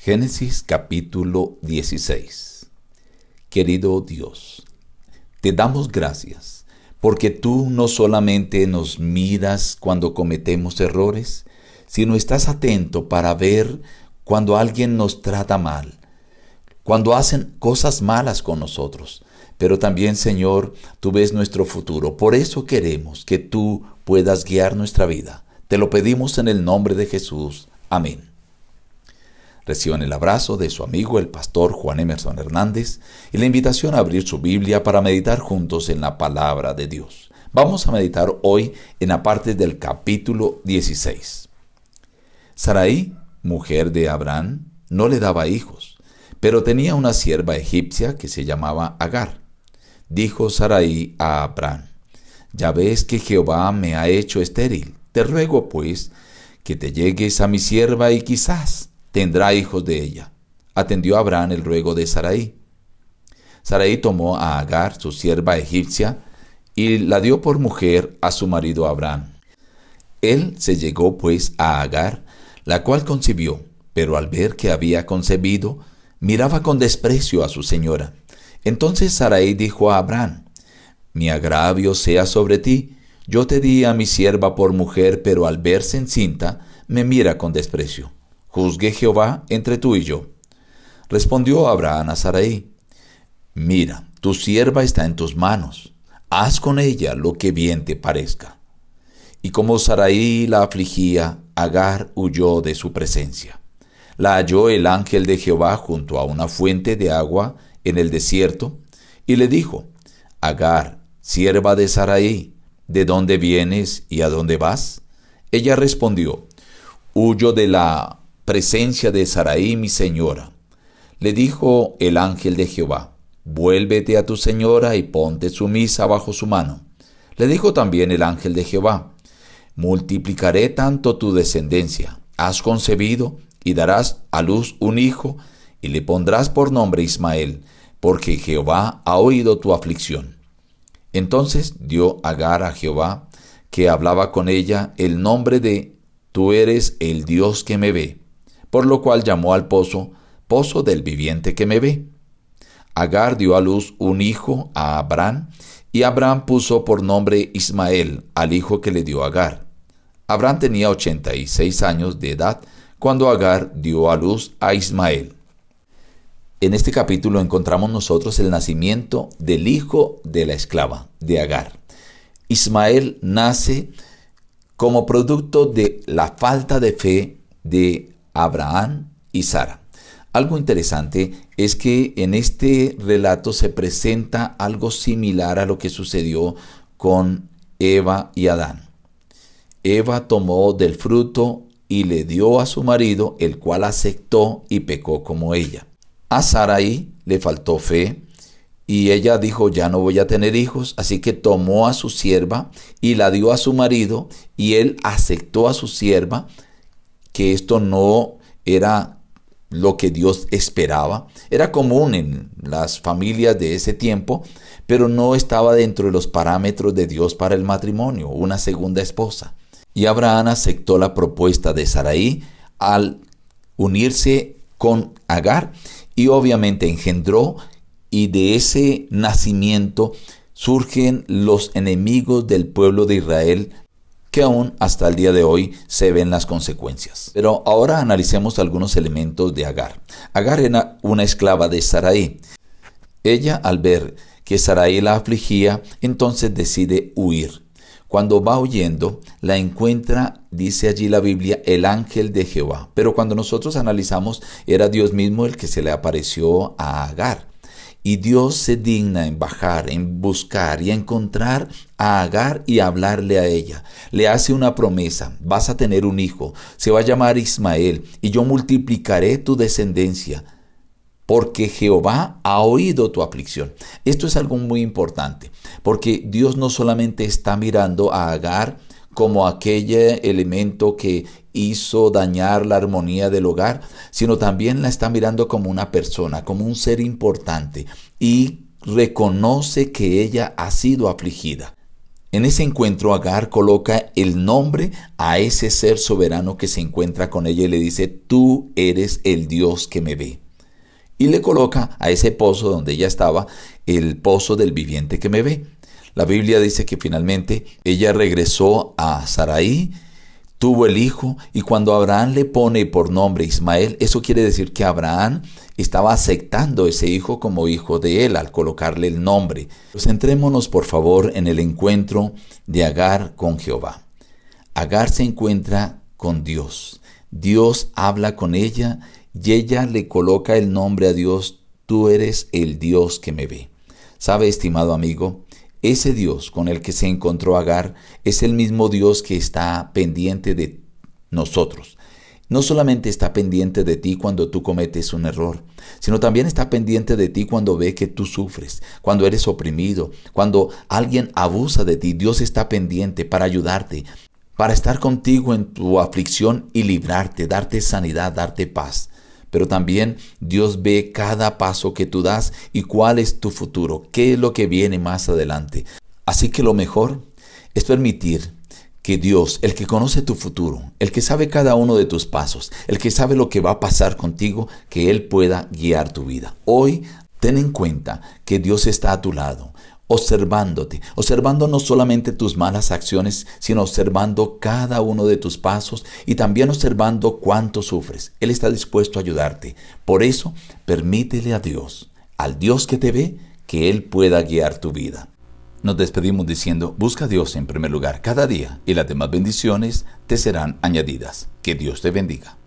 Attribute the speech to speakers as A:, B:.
A: Génesis capítulo 16 Querido Dios, te damos gracias porque tú no solamente nos miras cuando cometemos errores, sino estás atento para ver cuando alguien nos trata mal, cuando hacen cosas malas con nosotros. Pero también, Señor, tú ves nuestro futuro. Por eso queremos que tú puedas guiar nuestra vida. Te lo pedimos en el nombre de Jesús. Amén. Reciban el abrazo de su amigo el pastor Juan Emerson Hernández y la invitación a abrir su Biblia para meditar juntos en la palabra de Dios. Vamos a meditar hoy en la parte del capítulo 16. Sarai, mujer de Abraham, no le daba hijos, pero tenía una sierva egipcia que se llamaba Agar. Dijo Sarai a Abraham, ya ves que Jehová me ha hecho estéril, te ruego pues que te llegues a mi sierva y quizás tendrá hijos de ella. Atendió Abraham el ruego de Sarai. Sarai tomó a Agar, su sierva egipcia, y la dio por mujer a su marido Abraham. Él se llegó pues a Agar, la cual concibió, pero al ver que había concebido, miraba con desprecio a su señora. Entonces Sarai dijo a Abraham, Mi agravio sea sobre ti, yo te di a mi sierva por mujer, pero al verse encinta, me mira con desprecio juzgue Jehová entre tú y yo. Respondió Abraham a Sarai, Mira, tu sierva está en tus manos, haz con ella lo que bien te parezca. Y como Sarai la afligía, Agar huyó de su presencia. La halló el ángel de Jehová junto a una fuente de agua en el desierto, y le dijo, Agar, sierva de Sarai, ¿de dónde vienes y a dónde vas? Ella respondió, Huyo de la presencia de Sarai mi señora. Le dijo el ángel de Jehová, vuélvete a tu señora y ponte sumisa bajo su mano. Le dijo también el ángel de Jehová, multiplicaré tanto tu descendencia, has concebido y darás a luz un hijo, y le pondrás por nombre Ismael, porque Jehová ha oído tu aflicción. Entonces dio Agar a Jehová, que hablaba con ella, el nombre de Tú eres el Dios que me ve por lo cual llamó al pozo Pozo del viviente que me ve. Agar dio a luz un hijo a Abraham, y Abraham puso por nombre Ismael al hijo que le dio Agar. Abraham tenía 86 años de edad cuando Agar dio a luz a Ismael. En este capítulo encontramos nosotros el nacimiento del hijo de la esclava, de Agar. Ismael nace como producto de la falta de fe de Abraham y Sara. Algo interesante es que en este relato se presenta algo similar a lo que sucedió con Eva y Adán. Eva tomó del fruto y le dio a su marido, el cual aceptó y pecó como ella. A Sarai le faltó fe y ella dijo, ya no voy a tener hijos, así que tomó a su sierva y la dio a su marido y él aceptó a su sierva que esto no era lo que Dios esperaba. Era común en las familias de ese tiempo, pero no estaba dentro de los parámetros de Dios para el matrimonio, una segunda esposa. Y Abraham aceptó la propuesta de Sarai al unirse con Agar y obviamente engendró y de ese nacimiento surgen los enemigos del pueblo de Israel que aún hasta el día de hoy se ven las consecuencias. Pero ahora analicemos algunos elementos de Agar. Agar era una esclava de Sarai. Ella, al ver que Sarai la afligía, entonces decide huir. Cuando va huyendo, la encuentra, dice allí la Biblia, el ángel de Jehová. Pero cuando nosotros analizamos, era Dios mismo el que se le apareció a Agar. Y Dios se digna en bajar, en buscar y encontrar a Agar y hablarle a ella. Le hace una promesa, vas a tener un hijo, se va a llamar Ismael, y yo multiplicaré tu descendencia, porque Jehová ha oído tu aflicción. Esto es algo muy importante, porque Dios no solamente está mirando a Agar, como aquel elemento que hizo dañar la armonía del hogar, sino también la está mirando como una persona, como un ser importante y reconoce que ella ha sido afligida. En ese encuentro Agar coloca el nombre a ese ser soberano que se encuentra con ella y le dice, tú eres el Dios que me ve. Y le coloca a ese pozo donde ella estaba, el pozo del viviente que me ve. La Biblia dice que finalmente ella regresó a Saraí, tuvo el hijo y cuando Abraham le pone por nombre Ismael, eso quiere decir que Abraham estaba aceptando ese hijo como hijo de él al colocarle el nombre. Pues centrémonos por favor en el encuentro de Agar con Jehová. Agar se encuentra con Dios. Dios habla con ella y ella le coloca el nombre a Dios, tú eres el Dios que me ve. ¿Sabe, estimado amigo? Ese Dios con el que se encontró Agar es el mismo Dios que está pendiente de nosotros. No solamente está pendiente de ti cuando tú cometes un error, sino también está pendiente de ti cuando ve que tú sufres, cuando eres oprimido, cuando alguien abusa de ti. Dios está pendiente para ayudarte, para estar contigo en tu aflicción y librarte, darte sanidad, darte paz pero también Dios ve cada paso que tú das y cuál es tu futuro, qué es lo que viene más adelante. Así que lo mejor es permitir que Dios, el que conoce tu futuro, el que sabe cada uno de tus pasos, el que sabe lo que va a pasar contigo, que Él pueda guiar tu vida. Hoy ten en cuenta que Dios está a tu lado observándote, observando no solamente tus malas acciones, sino observando cada uno de tus pasos y también observando cuánto sufres. Él está dispuesto a ayudarte. Por eso, permítele a Dios, al Dios que te ve, que Él pueda guiar tu vida. Nos despedimos diciendo, busca a Dios en primer lugar cada día y las demás bendiciones te serán añadidas. Que Dios te bendiga.